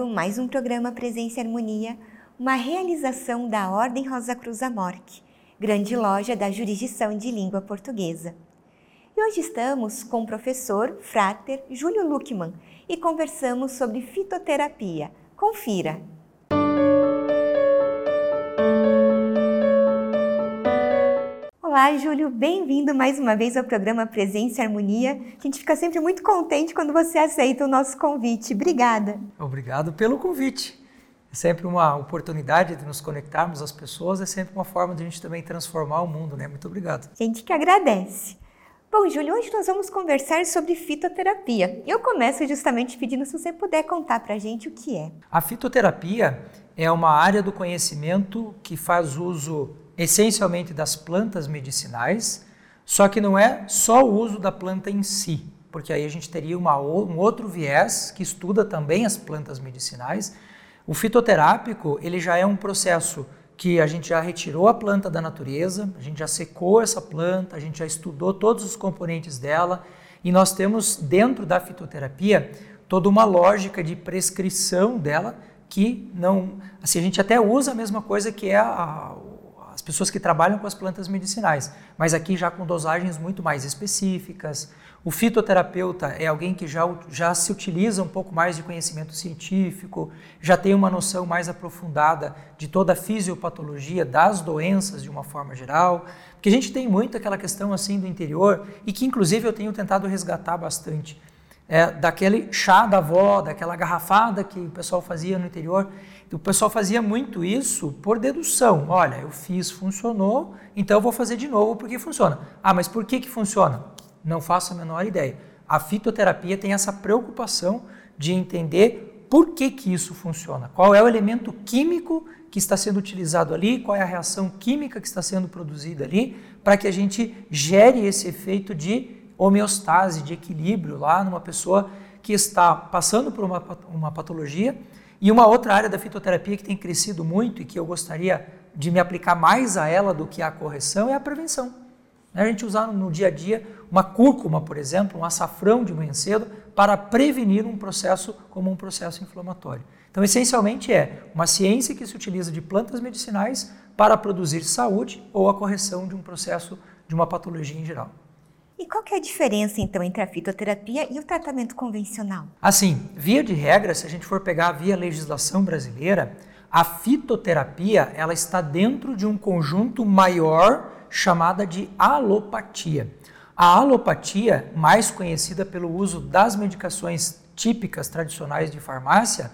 iniciando mais um programa Presença e Harmonia, uma realização da Ordem Rosa Cruz Amorque, grande loja da jurisdição de língua portuguesa. E hoje estamos com o professor Frater Júlio Luckman e conversamos sobre fitoterapia. Confira! Olá, Júlio, bem-vindo mais uma vez ao programa Presença e Harmonia. A gente fica sempre muito contente quando você aceita o nosso convite. Obrigada. Obrigado pelo convite. É sempre uma oportunidade de nos conectarmos às pessoas, é sempre uma forma de a gente também transformar o mundo, né? Muito obrigado. Gente que agradece. Bom, Júlio, hoje nós vamos conversar sobre fitoterapia. Eu começo justamente pedindo se você puder contar para a gente o que é. A fitoterapia é uma área do conhecimento que faz uso essencialmente das plantas medicinais, só que não é só o uso da planta em si, porque aí a gente teria uma, um outro viés que estuda também as plantas medicinais. O fitoterápico ele já é um processo que a gente já retirou a planta da natureza, a gente já secou essa planta, a gente já estudou todos os componentes dela e nós temos dentro da fitoterapia toda uma lógica de prescrição dela que não, assim a gente até usa a mesma coisa que é a, as pessoas que trabalham com as plantas medicinais, mas aqui já com dosagens muito mais específicas. O fitoterapeuta é alguém que já, já se utiliza um pouco mais de conhecimento científico, já tem uma noção mais aprofundada de toda a fisiopatologia das doenças de uma forma geral, porque a gente tem muito aquela questão assim do interior e que inclusive eu tenho tentado resgatar bastante. É, daquele chá da avó, daquela garrafada que o pessoal fazia no interior, o pessoal fazia muito isso por dedução. Olha, eu fiz, funcionou, então eu vou fazer de novo porque funciona. Ah, mas por que, que funciona? Não faço a menor ideia. A fitoterapia tem essa preocupação de entender por que, que isso funciona, qual é o elemento químico que está sendo utilizado ali, qual é a reação química que está sendo produzida ali, para que a gente gere esse efeito de homeostase, de equilíbrio lá numa pessoa que está passando por uma, uma patologia e uma outra área da fitoterapia que tem crescido muito e que eu gostaria de me aplicar mais a ela do que a correção é a prevenção. A gente usar no dia a dia uma cúrcuma, por exemplo, um açafrão de manhã cedo para prevenir um processo como um processo inflamatório. Então, essencialmente é uma ciência que se utiliza de plantas medicinais para produzir saúde ou a correção de um processo de uma patologia em geral. E qual é a diferença então entre a fitoterapia e o tratamento convencional? Assim, via de regra, se a gente for pegar via legislação brasileira, a fitoterapia ela está dentro de um conjunto maior chamada de alopatia. A alopatia, mais conhecida pelo uso das medicações típicas tradicionais de farmácia,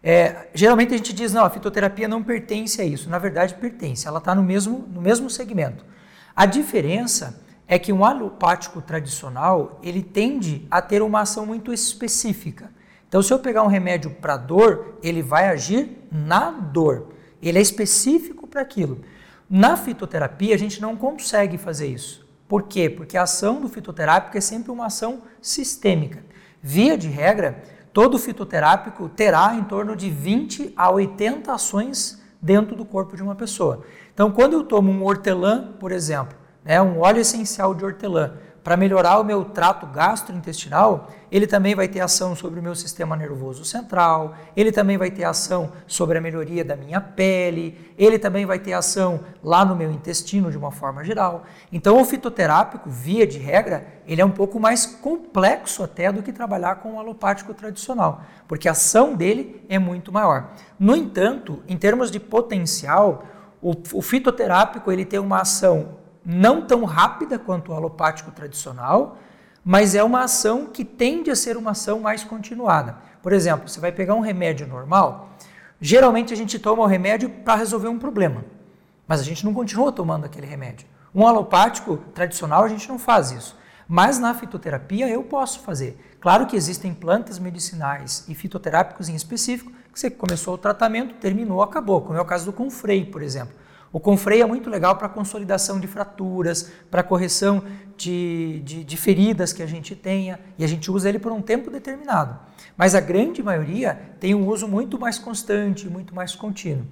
é, geralmente a gente diz não, a fitoterapia não pertence a isso. Na verdade, pertence. Ela está no mesmo, no mesmo segmento. A diferença é que um alopático tradicional ele tende a ter uma ação muito específica. Então, se eu pegar um remédio para dor, ele vai agir na dor. Ele é específico para aquilo. Na fitoterapia, a gente não consegue fazer isso. Por quê? Porque a ação do fitoterápico é sempre uma ação sistêmica. Via de regra, todo fitoterápico terá em torno de 20 a 80 ações dentro do corpo de uma pessoa. Então, quando eu tomo um hortelã, por exemplo, né, um óleo essencial de hortelã, para melhorar o meu trato gastrointestinal, ele também vai ter ação sobre o meu sistema nervoso central, ele também vai ter ação sobre a melhoria da minha pele, ele também vai ter ação lá no meu intestino de uma forma geral. Então, o fitoterápico, via de regra, ele é um pouco mais complexo até do que trabalhar com o alopático tradicional, porque a ação dele é muito maior. No entanto, em termos de potencial, o, o fitoterápico ele tem uma ação não tão rápida quanto o alopático tradicional, mas é uma ação que tende a ser uma ação mais continuada. Por exemplo, você vai pegar um remédio normal, geralmente a gente toma o remédio para resolver um problema, mas a gente não continua tomando aquele remédio. Um alopático tradicional a gente não faz isso, mas na fitoterapia eu posso fazer. Claro que existem plantas medicinais e fitoterápicos em específico que você começou o tratamento, terminou, acabou, como é o caso do confrei, por exemplo. O confrei é muito legal para consolidação de fraturas, para correção de, de, de, feridas que a gente tenha, e a gente usa ele por um tempo determinado. Mas a grande maioria tem um uso muito mais constante, muito mais contínuo.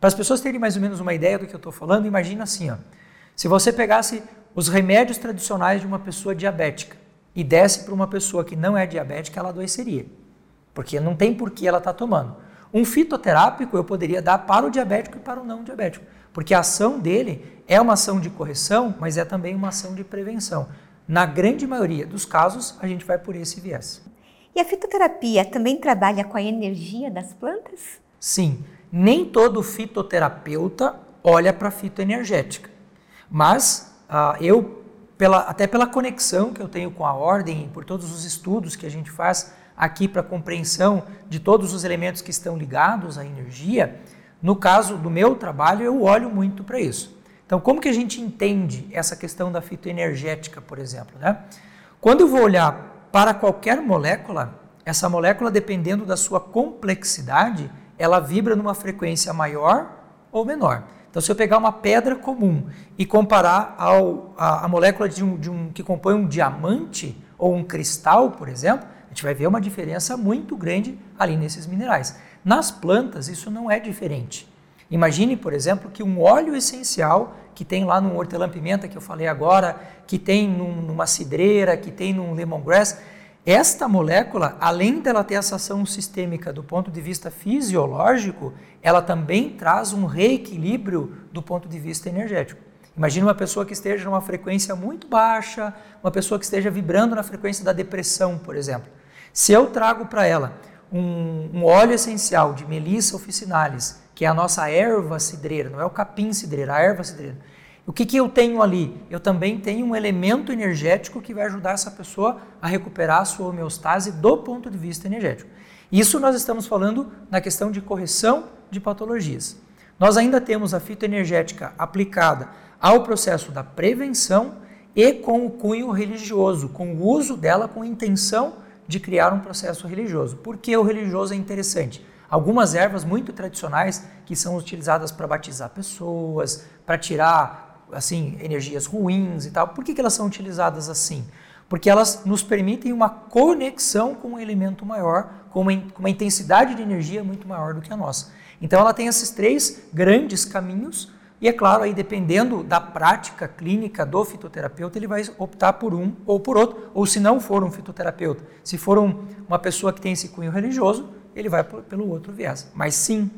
Para as pessoas terem mais ou menos uma ideia do que eu estou falando, imagina assim: ó, se você pegasse os remédios tradicionais de uma pessoa diabética e desse para uma pessoa que não é diabética, ela adoeceria. porque não tem por que ela estar tá tomando. Um fitoterápico eu poderia dar para o diabético e para o não diabético, porque a ação dele é uma ação de correção, mas é também uma ação de prevenção. Na grande maioria dos casos, a gente vai por esse viés. E a fitoterapia também trabalha com a energia das plantas? Sim, nem todo fitoterapeuta olha para a fitoenergética, mas uh, eu, pela, até pela conexão que eu tenho com a ordem, por todos os estudos que a gente faz aqui para compreensão de todos os elementos que estão ligados à energia, no caso do meu trabalho, eu olho muito para isso. Então, como que a gente entende essa questão da fitoenergética, por exemplo? Né? Quando eu vou olhar para qualquer molécula, essa molécula, dependendo da sua complexidade, ela vibra numa frequência maior ou menor. Então, se eu pegar uma pedra comum e comparar ao, a, a molécula de um, de um, que compõe um diamante ou um cristal, por exemplo, a gente vai ver uma diferença muito grande ali nesses minerais. Nas plantas, isso não é diferente. Imagine, por exemplo, que um óleo essencial que tem lá no hortelã-pimenta que eu falei agora, que tem num, numa cidreira, que tem num lemongrass, esta molécula, além dela ter essa ação sistêmica do ponto de vista fisiológico, ela também traz um reequilíbrio do ponto de vista energético. Imagine uma pessoa que esteja numa frequência muito baixa, uma pessoa que esteja vibrando na frequência da depressão, por exemplo. Se eu trago para ela um, um, óleo essencial de Melissa officinalis, que é a nossa erva cidreira, não é o capim cidreira, a erva cidreira. O que, que eu tenho ali? Eu também tenho um elemento energético que vai ajudar essa pessoa a recuperar a sua homeostase do ponto de vista energético. Isso nós estamos falando na questão de correção de patologias. Nós ainda temos a fitoenergética aplicada ao processo da prevenção e com o cunho religioso, com o uso dela com intenção de criar um processo religioso. Por que o religioso é interessante? algumas ervas muito tradicionais que são utilizadas para batizar pessoas, para tirar assim energias ruins e tal. Por que, que elas são utilizadas assim? Porque elas nos permitem uma conexão com um elemento maior, com uma, com uma intensidade de energia muito maior do que a nossa. Então ela tem esses três grandes caminhos e é claro, aí dependendo da prática clínica do fitoterapeuta, ele vai optar por um ou por outro, ou se não for um fitoterapeuta, se for um, uma pessoa que tem esse cunho religioso, ele vai pelo outro viés. Mas sim,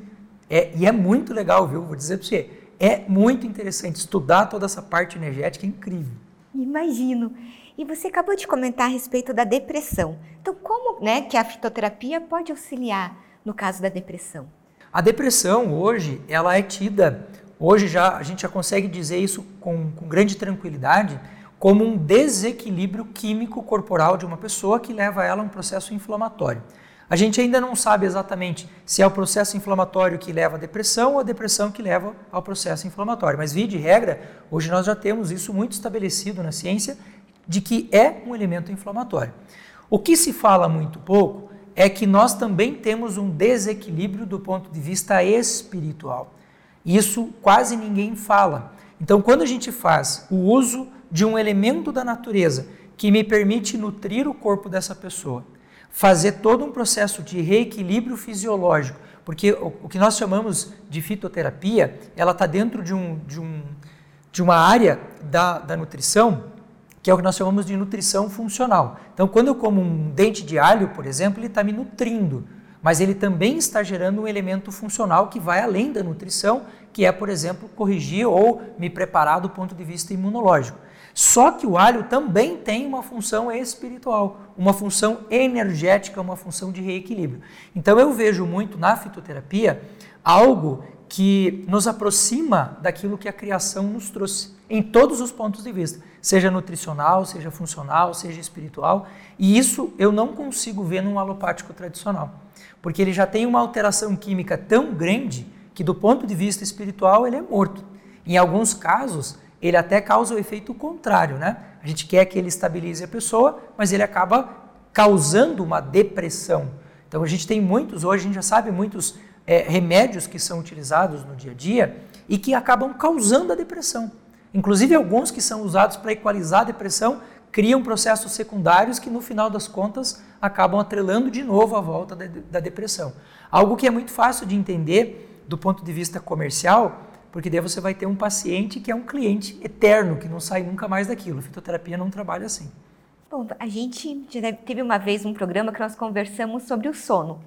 é, e é muito legal, viu? Vou dizer para você, é muito interessante estudar toda essa parte energética, é incrível. Imagino. E você acabou de comentar a respeito da depressão. Então, como né, que a fitoterapia pode auxiliar no caso da depressão? A depressão hoje, ela é tida, hoje já a gente já consegue dizer isso com, com grande tranquilidade, como um desequilíbrio químico corporal de uma pessoa que leva ela a um processo inflamatório. A gente ainda não sabe exatamente se é o processo inflamatório que leva à depressão ou a depressão que leva ao processo inflamatório. Mas, via de regra, hoje nós já temos isso muito estabelecido na ciência de que é um elemento inflamatório. O que se fala muito pouco é que nós também temos um desequilíbrio do ponto de vista espiritual. Isso quase ninguém fala. Então, quando a gente faz o uso de um elemento da natureza que me permite nutrir o corpo dessa pessoa, fazer todo um processo de reequilíbrio fisiológico, porque o, que nós chamamos de fitoterapia, ela está dentro de, um, de, um, de uma área da, da nutrição que é o que nós chamamos de nutrição funcional. Então, quando eu como um dente de alho, por exemplo, ele está me nutrindo, mas ele também está gerando um elemento funcional que vai além da nutrição, que é, por exemplo, corrigir ou me preparar do ponto de vista imunológico. Só que o alho também tem uma função espiritual, uma função energética, uma função de reequilíbrio. Então eu vejo muito na fitoterapia algo que nos aproxima daquilo que a criação nos trouxe, em todos os pontos de vista, seja nutricional, seja funcional, seja espiritual, e isso eu não consigo ver num alopático tradicional, porque ele já tem uma alteração química tão grande que do ponto de vista espiritual ele é morto. Em alguns casos, ele até causa o efeito contrário, né? A gente quer que ele estabilize a pessoa, mas ele acaba causando uma depressão. Então a gente tem muitos, hoje a gente já sabe muitos é, remédios que são utilizados no dia a dia e que acabam causando a depressão. Inclusive alguns que são usados para equalizar a depressão criam processos secundários que no final das contas acabam atrelando de novo a volta da, da depressão. Algo que é muito fácil de entender do ponto de vista comercial porque daí você vai ter um paciente que é um cliente eterno, que não sai nunca mais daquilo. Fitoterapia não trabalha assim. Bom, a gente já teve uma vez um programa que nós conversamos sobre o sono.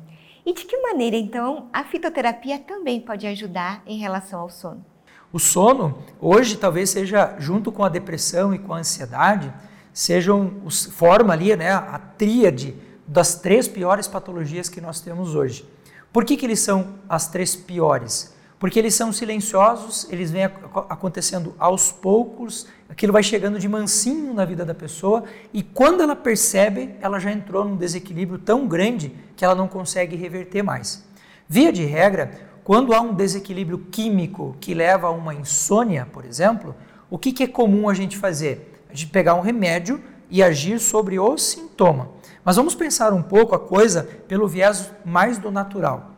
E de que maneira, então, a fitoterapia também pode ajudar em relação ao sono? O sono, hoje, talvez seja, junto com a depressão e com a ansiedade, sejam, forma ali né, a tríade das três piores patologias que nós temos hoje. Por que, que eles são as três piores? Porque eles são silenciosos, eles vêm acontecendo aos poucos, aquilo vai chegando de mansinho na vida da pessoa e quando ela percebe, ela já entrou num desequilíbrio tão grande que ela não consegue reverter mais. Via de regra, quando há um desequilíbrio químico que leva a uma insônia, por exemplo, o que, que é comum a gente fazer? A gente pegar um remédio e agir sobre o sintoma. Mas vamos pensar um pouco a coisa pelo viés mais do natural.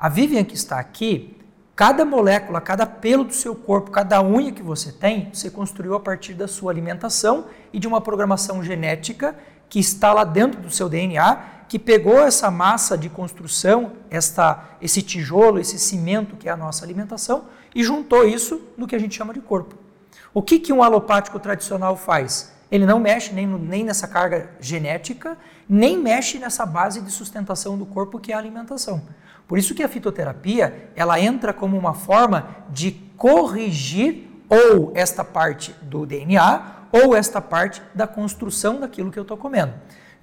A Vivian que está aqui, cada molécula, cada pelo do seu corpo, cada unha que você tem, você construiu a partir da sua alimentação e de uma programação genética que está lá dentro do seu DNA, que pegou essa massa de construção, esta, esse tijolo, esse cimento que é a nossa alimentação, e juntou isso no que a gente chama de corpo. O que, que um alopático tradicional faz? Ele não mexe nem, no, nem nessa carga genética, nem mexe nessa base de sustentação do corpo que é a alimentação. Por isso que a fitoterapia, ela entra como uma forma de corrigir ou esta parte do DNA ou esta parte da construção daquilo que eu estou comendo.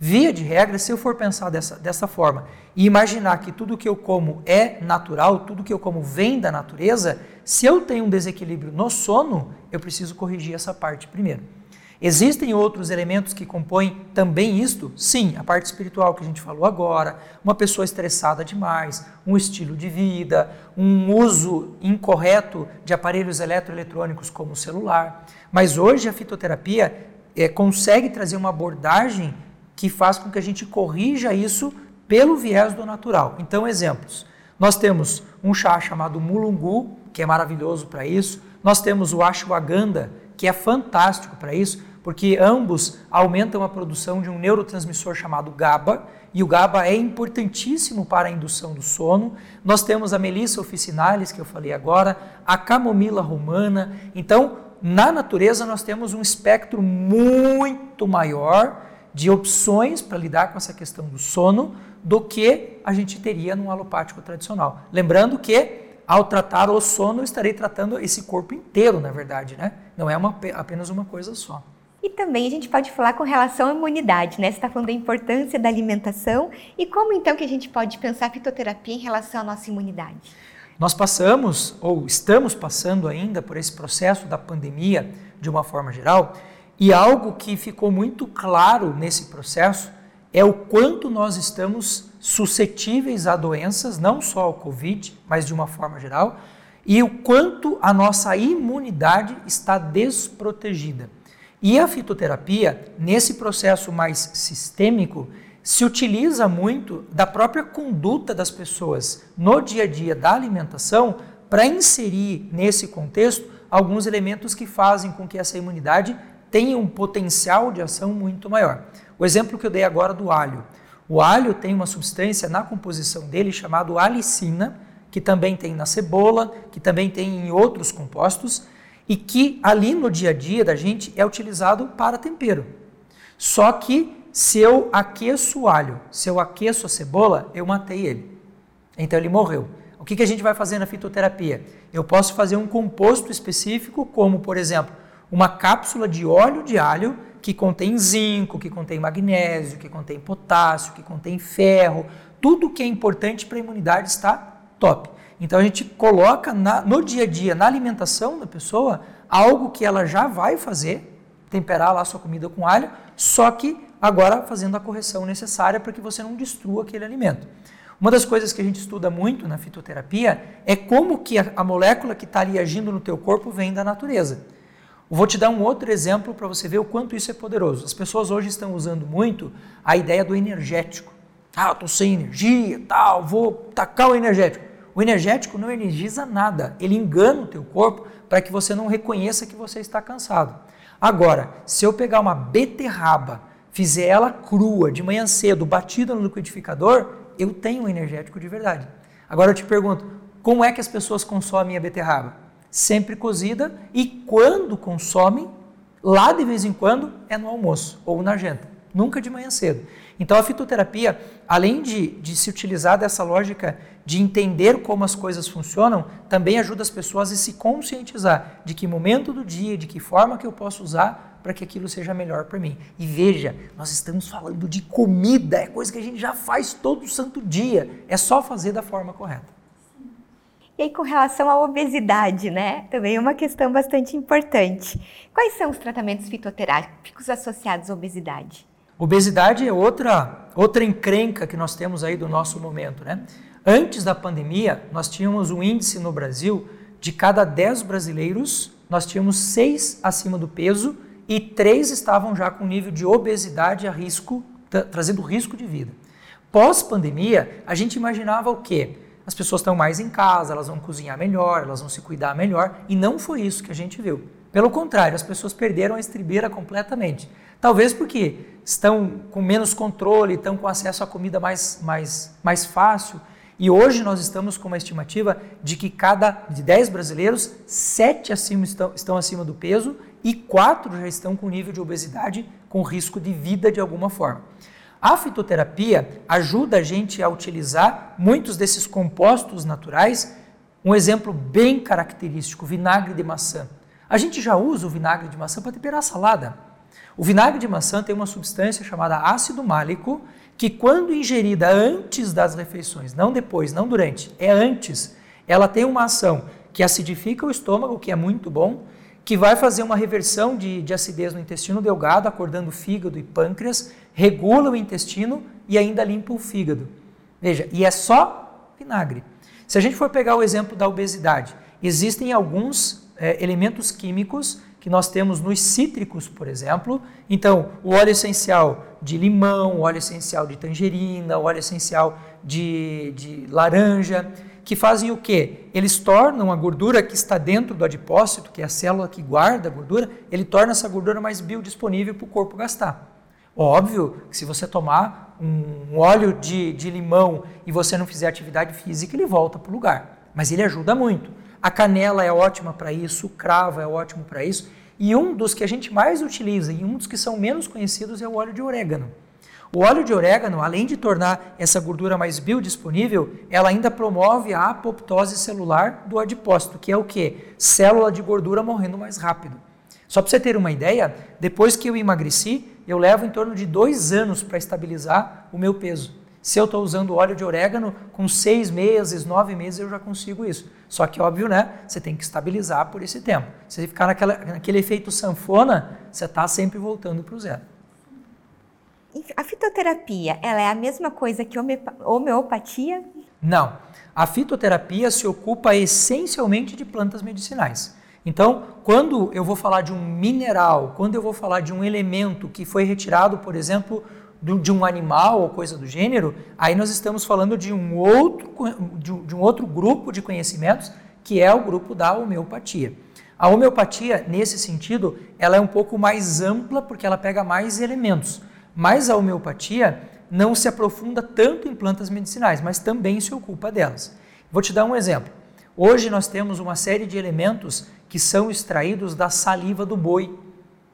Via de regra, se eu for pensar dessa, dessa forma e imaginar que tudo que eu como é natural, tudo que eu como vem da natureza, se eu tenho um desequilíbrio no sono, eu preciso corrigir essa parte primeiro. Existem outros elementos que compõem também isto? Sim, a parte espiritual que a gente falou agora, uma pessoa estressada demais, um estilo de vida, um uso incorreto de aparelhos eletroeletrônicos como o celular. Mas hoje a fitoterapia é, consegue trazer uma abordagem que faz com que a gente corrija isso pelo viés do natural. Então, exemplos. Nós temos um chá chamado mulungu, que é maravilhoso para isso. Nós temos o ashwagandha, que é fantástico para isso porque ambos aumentam a produção de um neurotransmissor chamado GABA, e o GABA é importantíssimo para a indução do sono. Nós temos a Melissa officinalis, que eu falei agora, a camomila romana. Então, na natureza, nós temos um espectro muito maior de opções para lidar com essa questão do sono do que a gente teria num alopático tradicional. Lembrando que, ao tratar o sono, estarei tratando esse corpo inteiro, na verdade, né? Não é uma, apenas uma coisa só. E também a gente pode falar com relação à imunidade, né? Você está falando da importância da alimentação e como então que a gente pode pensar a fitoterapia em relação à nossa imunidade? Nós passamos, ou estamos passando ainda, por esse processo da pandemia de uma forma geral, e algo que ficou muito claro nesse processo é o quanto nós estamos suscetíveis a doenças, não só ao Covid, mas de uma forma geral, e o quanto a nossa imunidade está desprotegida. E a fitoterapia, nesse processo mais sistêmico, se utiliza muito da própria conduta das pessoas no dia a dia da alimentação para inserir nesse contexto alguns elementos que fazem com que essa imunidade tenha um potencial de ação muito maior. O exemplo que eu dei agora do alho. O alho tem uma substância na composição dele chamado alicina, que também tem na cebola, que também tem em outros compostos, e que ali no dia a dia da gente é utilizado para tempero. Só que se eu aqueço o alho, se eu aqueço a cebola, eu matei ele. Então ele morreu. O que, que a gente vai fazer na fitoterapia? Eu posso fazer um composto específico, como por exemplo, uma cápsula de óleo de alho que contém zinco, que contém magnésio, que contém potássio, que contém ferro, tudo que é importante para a imunidade está top. Então a gente coloca na, no dia a dia, na alimentação da pessoa, algo que ela já vai fazer, temperar lá sua comida com alho, só que agora fazendo a correção necessária para que você não destrua aquele alimento. Uma das coisas que a gente estuda muito na fitoterapia é como que a, a molécula que está ali agindo no teu corpo vem da natureza. Vou te dar um outro exemplo para você ver o quanto isso é poderoso. As pessoas hoje estão usando muito a ideia do energético. Ah, eu estou sem energia, tal, vou tacar o energético. O energético não energiza nada, ele engana o teu corpo para que você não reconheça que você está cansado. Agora, se eu pegar uma beterraba, fizer ela crua, de manhã cedo, batida no liquidificador, eu tenho um energético de verdade. Agora eu te pergunto, como é que as pessoas consomem a beterraba? Sempre cozida e quando consomem, lá de vez em quando, é no almoço ou na janta. nunca de manhã cedo. Então a fitoterapia, além de, de se utilizar dessa lógica de entender como as coisas funcionam, também ajuda as pessoas a se conscientizar de que momento do dia, de que forma que eu posso usar para que aquilo seja melhor para mim. E veja, nós estamos falando de comida, é coisa que a gente já faz todo santo dia, é só fazer da forma correta. E aí, com relação à obesidade, né? Também é uma questão bastante importante. Quais são os tratamentos fitoterápicos associados à obesidade? Obesidade é outra, outra encrenca que nós temos aí do nosso momento, né? Antes da pandemia, nós tínhamos um índice no Brasil de cada 10 brasileiros, nós tínhamos 6 acima do peso e 3 estavam já com nível de obesidade a risco, trazendo risco de vida. Pós-pandemia, a gente imaginava o quê? as pessoas estão mais em casa, elas vão cozinhar melhor, elas vão se cuidar melhor, e não foi isso que a gente viu. Pelo contrário, as pessoas perderam a estribeira completamente. Talvez porque estão com menos controle, estão com acesso à comida mais, mais, mais fácil. E hoje nós estamos com uma estimativa de que cada de 10 brasileiros, 7 acima estão, estão acima do peso e 4 já estão com nível de obesidade com risco de vida de alguma forma. A fitoterapia ajuda a gente a utilizar muitos desses compostos naturais. Um exemplo bem característico, vinagre de maçã. A gente já usa o vinagre de maçã para temperar a salada. O vinagre de maçã tem uma substância chamada ácido málico, que quando ingerida antes das refeições, não depois, não durante, é antes, ela tem uma ação que acidifica o estômago, que é muito bom, que vai fazer uma reversão de, de acidez no intestino delgado, acordando fígado e pâncreas, regula o intestino e ainda limpa o fígado. Veja, e é só vinagre. Se a gente for pegar o exemplo da obesidade, existem alguns é, elementos químicos que nós temos nos cítricos, por exemplo. Então, o óleo essencial de limão, o óleo essencial de tangerina, o óleo essencial de, de laranja, que fazem o quê? Eles tornam a gordura que está dentro do adipócito, que é a célula que guarda a gordura, ele torna essa gordura mais biodisponível para o corpo gastar. Óbvio que se você tomar um óleo de, de limão e você não fizer atividade física, ele volta para o lugar. Mas ele ajuda muito. A canela é ótima para isso, o cravo é ótimo para isso. E um dos que a gente mais utiliza e um dos que são menos conhecidos é o óleo de orégano. O óleo de orégano, além de tornar essa gordura mais biodisponível, ela ainda promove a apoptose celular do adipócito, que é o que? Célula de gordura morrendo mais rápido. Só para você ter uma ideia, depois que eu emagreci, eu levo em torno de dois anos para estabilizar o meu peso. Se eu estou usando óleo de orégano, com seis meses, nove meses eu já consigo isso. Só que, óbvio, né? Você tem que estabilizar por esse tempo. Se você ficar naquela, naquele efeito sanfona, você está sempre voltando para o zero. A fitoterapia, ela é a mesma coisa que homeopatia? Não. A fitoterapia se ocupa essencialmente de plantas medicinais. Então, quando eu vou falar de um mineral, quando eu vou falar de um elemento que foi retirado, por exemplo, de um animal ou coisa do gênero, aí nós estamos falando de um outro, de um outro grupo de conhecimentos que é o grupo da homeopatia. A homeopatia, nesse sentido, ela é um pouco mais ampla porque ela pega mais elementos. Mas a homeopatia não se aprofunda tanto em plantas medicinais, mas também se ocupa delas. Vou te dar um exemplo. Hoje nós temos uma série de elementos que são extraídos da saliva do boi.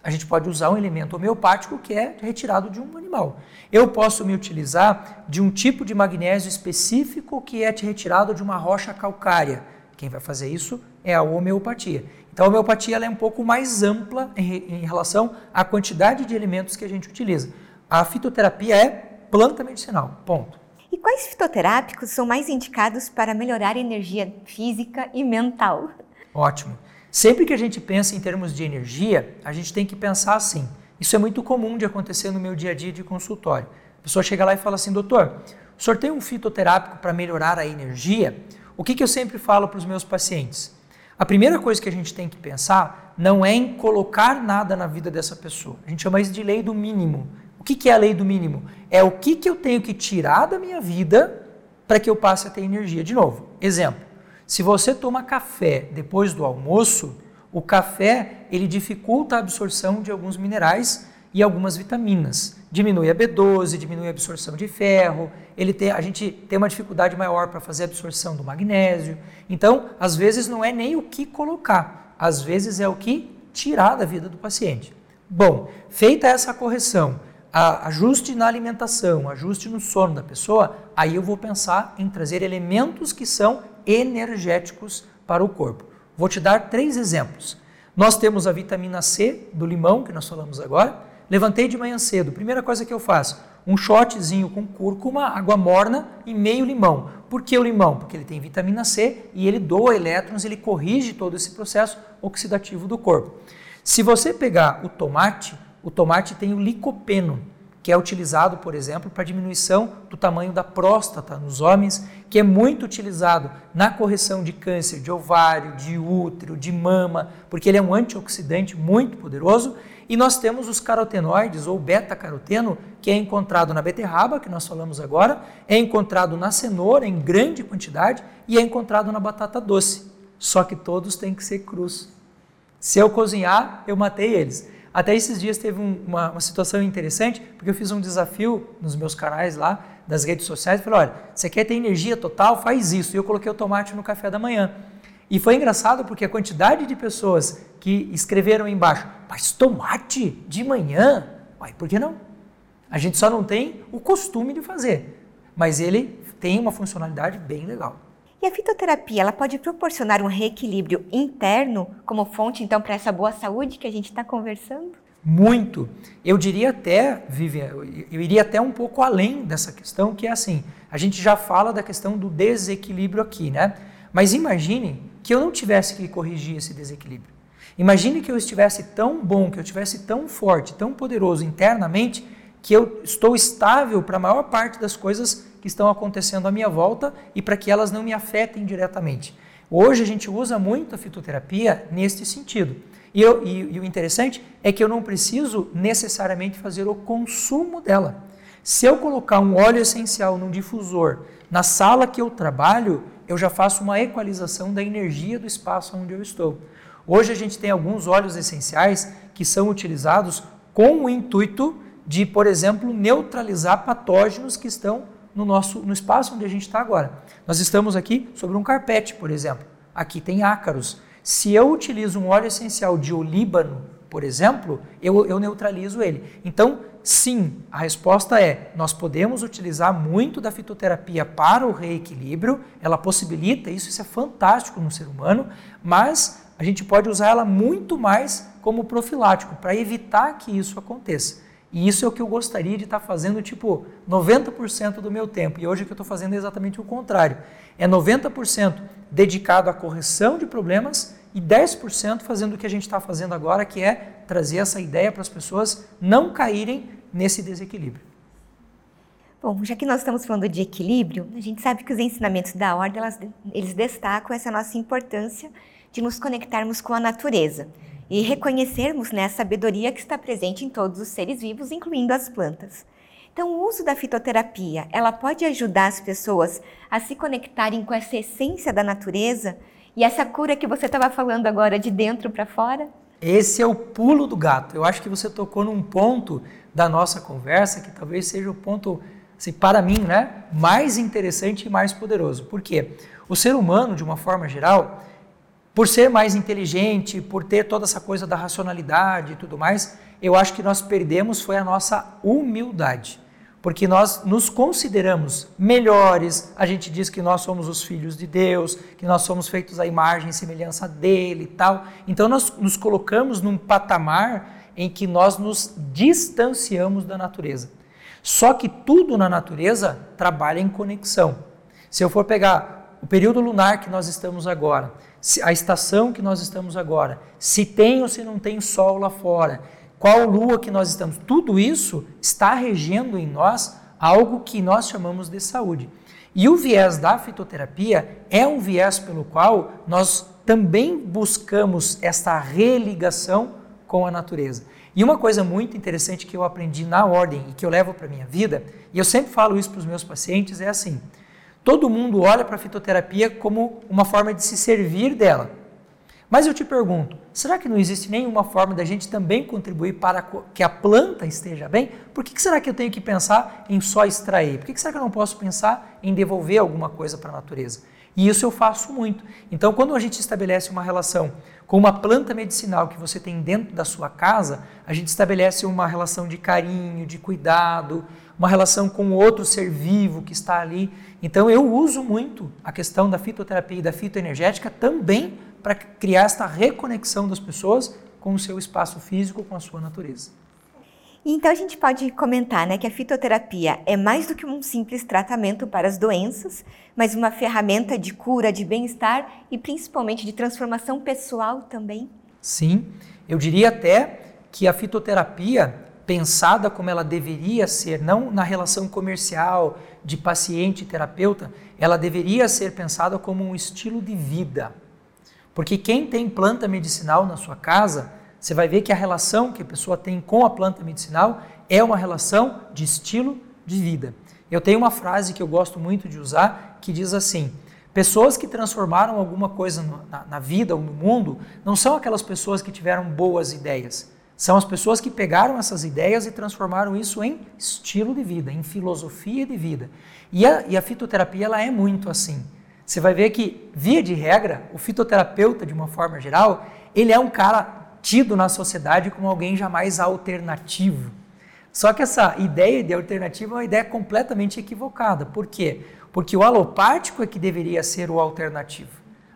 A gente pode usar um elemento homeopático que é retirado de um animal. Eu posso me utilizar de um tipo de magnésio específico que é retirado de uma rocha calcária. Quem vai fazer isso é a homeopatia. Então, a homeopatia é um pouco mais ampla em, em relação à quantidade de elementos que a gente utiliza. A fitoterapia é planta medicinal. Ponto. E quais fitoterápicos são mais indicados para melhorar a energia física e mental? Ótimo. Sempre que a gente pensa em termos de energia, a gente tem que pensar assim. Isso é muito comum de acontecer no meu dia a dia de consultório. A pessoa chega lá e fala assim, doutor, o senhor tem um fitoterápico para melhorar a energia? O que, que eu sempre falo para os meus pacientes? A primeira coisa que a gente tem que pensar não é em colocar nada na vida dessa pessoa. A gente chama isso de lei do mínimo que, que é a lei do mínimo? É o que, que eu tenho que tirar da minha vida para que eu passe a ter energia. De novo, exemplo: se você toma café depois do almoço, o café ele dificulta a absorção de alguns minerais e algumas vitaminas. Diminui a B12, diminui a absorção de ferro, ele tem, a gente tem uma dificuldade maior para fazer a absorção do magnésio. Então, às vezes não é nem o que colocar, às vezes é o que tirar da vida do paciente. Bom, feita essa correção, ajuste na alimentação, ajuste no sono da pessoa, aí eu vou pensar em trazer elementos que são energéticos para o corpo. Vou te dar três exemplos. Nós temos a vitamina C do limão, que nós falamos agora. Levantei de manhã cedo, primeira coisa que eu faço, um shotzinho com cúrcuma, água morna e meio limão. Por que o limão? Porque ele tem vitamina C e ele doa elétrons, ele corrige todo esse processo oxidativo do corpo. Se você pegar o tomate, o tomate tem o licopeno, que é utilizado, por exemplo, para diminuição do tamanho da próstata nos homens, que é muito utilizado na correção de câncer de ovário, de útero, de mama, porque ele é um antioxidante muito poderoso. E nós temos os carotenoides ou beta-caroteno, que é encontrado na beterraba, que nós falamos agora, é encontrado na cenoura em grande quantidade e é encontrado na batata doce. Só que todos têm que ser crus. Se eu cozinhar, eu matei eles. Até esses dias teve um, uma, uma, situação interessante, porque eu fiz um desafio nos meus canais lá, das redes sociais, falei, olha, você quer ter energia total? Faz isso. E eu coloquei o tomate no café da manhã. E foi engraçado porque a quantidade de pessoas que escreveram embaixo, mas tomate de manhã? Uai, por que não? A gente só não tem o costume de fazer, mas ele tem uma funcionalidade bem legal. E a fitoterapia, ela pode proporcionar um reequilíbrio interno como fonte, então, para essa boa saúde que a gente está conversando? Muito. Eu diria até, Vivian, eu iria até um pouco além dessa questão, que é assim, a gente já fala da questão do desequilíbrio aqui, né? Mas imagine que eu não tivesse que corrigir esse desequilíbrio. Imagine que eu estivesse tão bom, que eu estivesse tão forte, tão poderoso internamente, que eu estou estável para a maior parte das coisas que estão acontecendo à minha volta e para que elas não me afetem diretamente. Hoje a gente usa muito a fitoterapia neste sentido. E, eu, e, e o interessante é que eu não preciso necessariamente fazer o consumo dela. Se eu colocar um óleo essencial num difusor na sala que eu trabalho, eu já faço uma equalização da energia do espaço onde eu estou. Hoje a gente tem alguns óleos essenciais que são utilizados com o intuito de, por exemplo, neutralizar patógenos que estão no nosso no espaço onde a gente está agora. Nós estamos aqui sobre um carpete, por exemplo. Aqui tem ácaros. Se eu utilizo um óleo essencial de olíbano, por exemplo, eu, eu neutralizo ele. Então, sim, a resposta é: nós podemos utilizar muito da fitoterapia para o reequilíbrio, ela possibilita isso, isso é fantástico no ser humano, mas a gente pode usar ela muito mais como profilático, para evitar que isso aconteça. E isso é o que eu gostaria de estar tá fazendo, tipo, 90% do meu tempo. E hoje o que eu estou fazendo é exatamente o contrário. É 90% dedicado à correção de problemas e 10% fazendo o que a gente está fazendo agora, que é trazer essa ideia para as pessoas não caírem nesse desequilíbrio. Bom, já que nós estamos falando de equilíbrio, a gente sabe que os ensinamentos da ordem, elas, eles destacam essa nossa importância de nos conectarmos com a natureza e reconhecermos né, a sabedoria que está presente em todos os seres vivos, incluindo as plantas. Então, o uso da fitoterapia, ela pode ajudar as pessoas a se conectarem com essa essência da natureza e essa cura que você estava falando agora de dentro para fora? Esse é o pulo do gato. Eu acho que você tocou num ponto da nossa conversa que talvez seja o ponto, assim, para mim, né, mais interessante e mais poderoso. Por quê? O ser humano, de uma forma geral, por ser mais inteligente, por ter toda essa coisa da racionalidade e tudo mais, eu acho que nós perdemos foi a nossa humildade. Porque nós nos consideramos melhores, a gente diz que nós somos os filhos de Deus, que nós somos feitos à imagem e semelhança dele e tal. Então nós nos colocamos num patamar em que nós nos distanciamos da natureza. Só que tudo na natureza trabalha em conexão. Se eu for pegar o período lunar que nós estamos agora, a estação que nós estamos agora, se tem ou se não tem sol lá fora, qual lua que nós estamos, tudo isso está regendo em nós algo que nós chamamos de saúde. E o viés da fitoterapia é um viés pelo qual nós também buscamos esta religação com a natureza. E uma coisa muito interessante que eu aprendi na ordem e que eu levo para a minha vida, e eu sempre falo isso para os meus pacientes, é assim: Todo mundo olha para a fitoterapia como uma forma de se servir dela. Mas eu te pergunto, será que não existe nenhuma forma da gente também contribuir para que a planta esteja bem? Por que será que eu tenho que pensar em só extrair? Por que será que eu não posso pensar em devolver alguma coisa para a natureza? E isso eu faço muito. Então, quando a gente estabelece uma relação com uma planta medicinal que você tem dentro da sua casa, a gente estabelece uma relação de carinho, de cuidado, uma relação com outro ser vivo que está ali. Então, eu uso muito a questão da fitoterapia e da fitoenergética também para criar esta reconexão das pessoas com o seu espaço físico, com a sua natureza. Então a gente pode comentar né, que a fitoterapia é mais do que um simples tratamento para as doenças, mas uma ferramenta de cura, de bem-estar e principalmente de transformação pessoal também. Sim, eu diria até que a fitoterapia, pensada como ela deveria ser, não na relação comercial de paciente e terapeuta, ela deveria ser pensada como um estilo de vida. Porque quem tem planta medicinal na sua casa você vai ver que a relação que a pessoa tem com a planta medicinal é uma relação de estilo de vida. Eu tenho uma frase que eu gosto muito de usar que diz assim: pessoas que transformaram alguma coisa na, na vida ou no mundo não são aquelas pessoas que tiveram boas ideias. São as pessoas que pegaram essas ideias e transformaram isso em estilo de vida, em filosofia de vida. E a, e a fitoterapia ela é muito assim. Você vai ver que, via de regra, o fitoterapeuta, de uma forma geral, ele é um cara tido na sociedade como alguém jamais alternativo. Só que essa ideia de alternativa é uma ideia completamente equivocada. Por quê? Porque o alopático é que deveria ser o alternativo.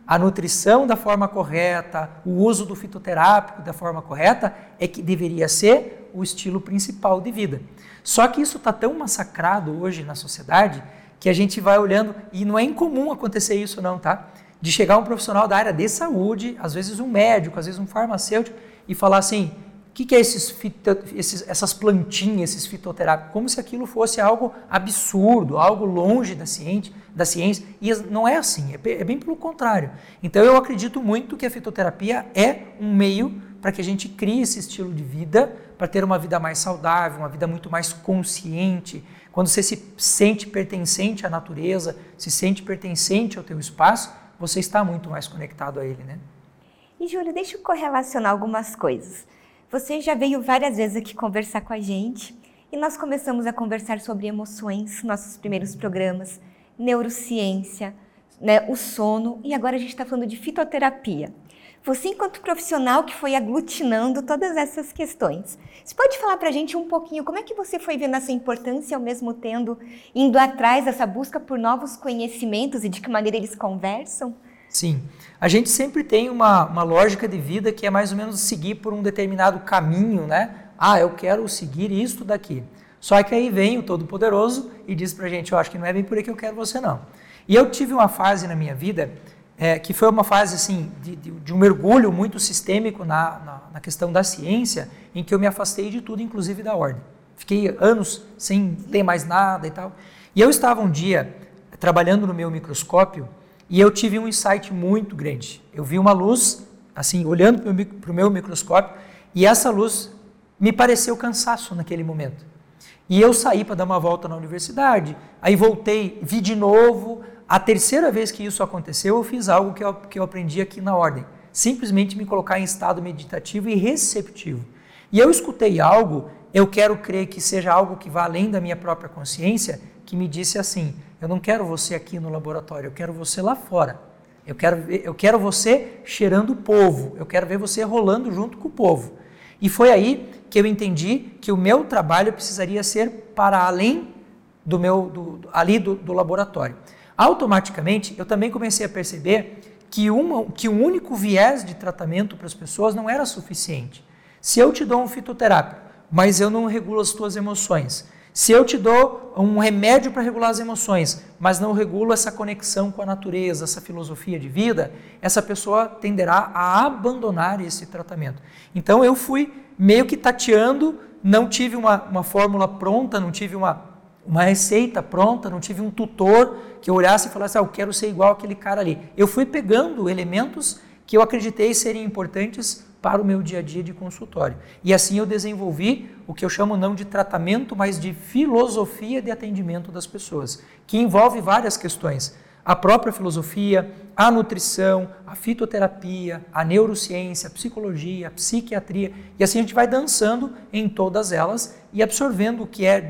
A nutrição da forma correta, o uso do fitoterápico da forma correta é que deveria ser o estilo principal de vida. Só que isso está tão massacrado hoje na sociedade que a gente vai olhando, e não é incomum acontecer isso não, tá? De chegar um profissional da área de saúde, às vezes um médico, às vezes um farmacêutico, e falar assim: o que, que é esses, fito, esses, essas plantinhas, esses fitoterápicos? Como se aquilo fosse algo absurdo, algo longe da ciência, da ciência. E não é assim, é, é bem pelo contrário. Então eu acredito muito que a fitoterapia é um meio para que a gente crie esse estilo de vida, para ter uma vida mais saudável, uma vida muito mais consciente. Quando você se sente pertencente à natureza, se sente pertencente ao teu espaço, você está muito mais conectado a ele, né? E Júlio, deixa eu correlacionar algumas coisas. Você já veio várias vezes aqui conversar com a gente e nós começamos a conversar sobre emoções, nossos primeiros programas, neurociência, né, o sono e agora a gente está falando de fitoterapia. Você, enquanto profissional que foi aglutinando todas essas questões, você pode falar para a gente um pouquinho como é que você foi vendo essa importância ao mesmo tempo indo atrás dessa busca por novos conhecimentos e de que maneira eles conversam? Sim. A gente sempre tem uma, uma lógica de vida que é mais ou menos seguir por um determinado caminho, né? Ah, eu quero seguir isto daqui. Só que aí vem o Todo-Poderoso e diz pra gente: Eu acho que não é bem por aí que eu quero você, não. E eu tive uma fase na minha vida é, que foi uma fase assim de, de, de um mergulho muito sistêmico na, na, na, questão da ciência, em que eu me afastei de tudo, inclusive da ordem. Fiquei anos sem ter mais nada e tal. E eu estava um dia trabalhando no meu microscópio e eu tive um insight muito grande. Eu vi uma luz, assim, olhando para o meu microscópio, e essa luz me pareceu cansaço naquele momento. E eu saí para dar uma volta na universidade, aí voltei, vi de novo, a terceira vez que isso aconteceu, eu fiz algo que eu, que eu aprendi aqui na ordem. Simplesmente me colocar em estado meditativo e receptivo. E eu escutei algo, eu quero crer que seja algo que vá além da minha própria consciência, que me disse assim: eu não quero você aqui no laboratório, eu quero você lá fora. Eu quero, eu quero você cheirando o povo, eu quero ver você rolando junto com o povo. E foi aí que eu entendi que o meu trabalho precisaria ser para além do meu do, ali do, do laboratório. Automaticamente, eu também comecei a perceber que, uma, que um único viés de tratamento para as pessoas não era suficiente. Se eu te dou um fitoterápico, mas eu não regulo as tuas emoções, se eu te dou um remédio para regular as emoções, mas não regulo essa conexão com a natureza, essa filosofia de vida, essa pessoa tenderá a abandonar esse tratamento. Então eu fui meio que tateando, não tive uma, uma fórmula pronta, não tive uma, uma receita pronta, não tive um tutor que eu olhasse e falasse, ah, eu quero ser igual aquele cara ali. Eu fui pegando elementos que eu acreditei serem importantes para o meu dia a dia de consultório. E assim eu desenvolvi o que eu chamo não de tratamento, mas de filosofia de atendimento das pessoas, que envolve várias questões a própria filosofia, a nutrição, a fitoterapia, a neurociência, a psicologia, a psiquiatria, e assim a gente vai dançando em todas elas e absorvendo o que é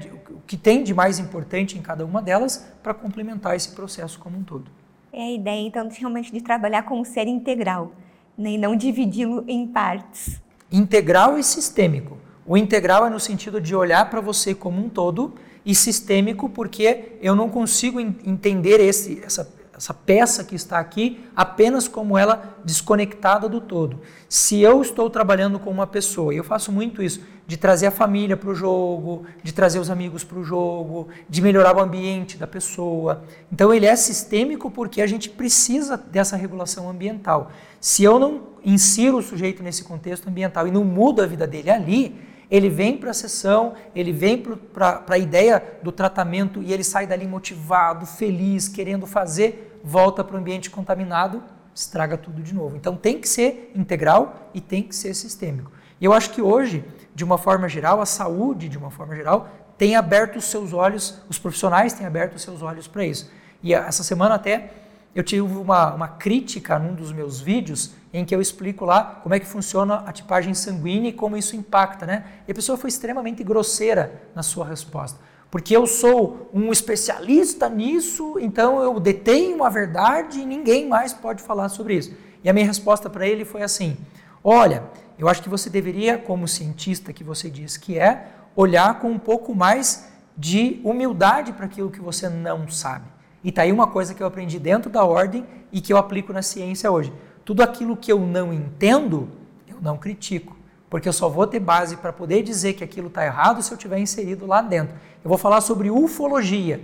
que tem de mais importante em cada uma delas para complementar esse processo como um todo. É a ideia, então, realmente de trabalhar como ser integral né, e não dividi-lo em partes. Integral e sistêmico. O integral é no sentido de olhar para você como um todo e sistêmico porque eu não consigo entender esse, essa, essa peça que está aqui apenas como ela desconectada do todo. Se eu estou trabalhando com uma pessoa, e eu faço muito isso, de trazer a família para o jogo, de trazer os amigos para o jogo, de melhorar o ambiente da pessoa. Então ele é sistêmico porque a gente precisa dessa regulação ambiental. Se eu não insiro o sujeito nesse contexto ambiental e não mudo a vida dele ali, ele vem para a sessão, ele vem para a ideia do tratamento e ele sai dali motivado, feliz, querendo fazer volta para o ambiente contaminado, estraga tudo de novo. Então tem que ser integral e tem que ser sistêmico. E eu acho que hoje, de uma forma geral, a saúde, de uma forma geral, tem aberto os seus olhos, os profissionais têm aberto os seus olhos para isso. E essa semana até eu tive uma, uma crítica num dos meus vídeos em que eu explico lá como é que funciona a tipagem sanguínea e como isso impacta, né? E a pessoa foi extremamente grosseira na sua resposta porque eu sou um especialista nisso, então eu detenho a verdade e ninguém mais pode falar sobre isso. E a minha resposta para ele foi assim: olha, eu acho que você deveria, como cientista que você diz que é, olhar com um pouco mais de humildade para aquilo que você não sabe. E tá aí uma coisa que eu aprendi dentro da ordem e que eu aplico na ciência hoje. Tudo aquilo que eu não entendo, eu não critico porque eu só vou ter base para poder dizer que aquilo está errado se eu tiver inserido lá dentro. Eu vou falar sobre ufologia.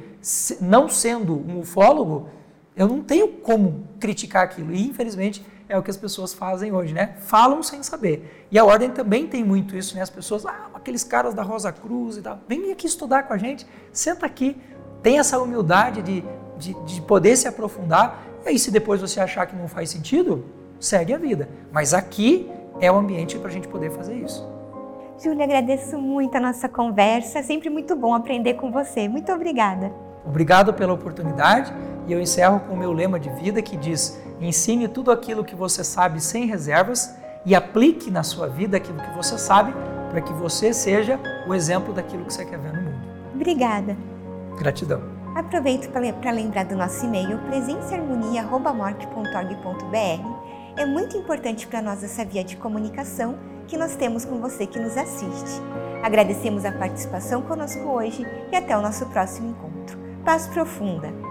Não sendo um ufólogo, eu não tenho como criticar aquilo. E infelizmente é o que as pessoas fazem hoje, né? Falam sem saber. E a ordem também tem muito isso, né? As pessoas, ah, aqueles caras da Rosa Cruz e tal, vem aqui estudar com a gente, senta aqui, tem essa humildade de, de, de poder se aprofundar. E aí, se depois você achar que não faz sentido, segue a vida. Mas aqui é o ambiente para a gente poder fazer isso. Júlia, agradeço muito a nossa conversa. É sempre muito bom aprender com você. Muito obrigada. Obrigado pela oportunidade e eu encerro com o meu lema de vida que diz: ensine tudo aquilo que você sabe sem reservas e aplique na sua vida aquilo que você sabe para que você seja o exemplo daquilo que você quer ver no mundo. Obrigada. Gratidão. Aproveito para lembrar do nosso e-mail presenciaharmonia.org.br é muito importante para nós essa via de comunicação que nós temos com você que nos assiste. Agradecemos a participação conosco hoje e até o nosso próximo encontro. Paz profunda!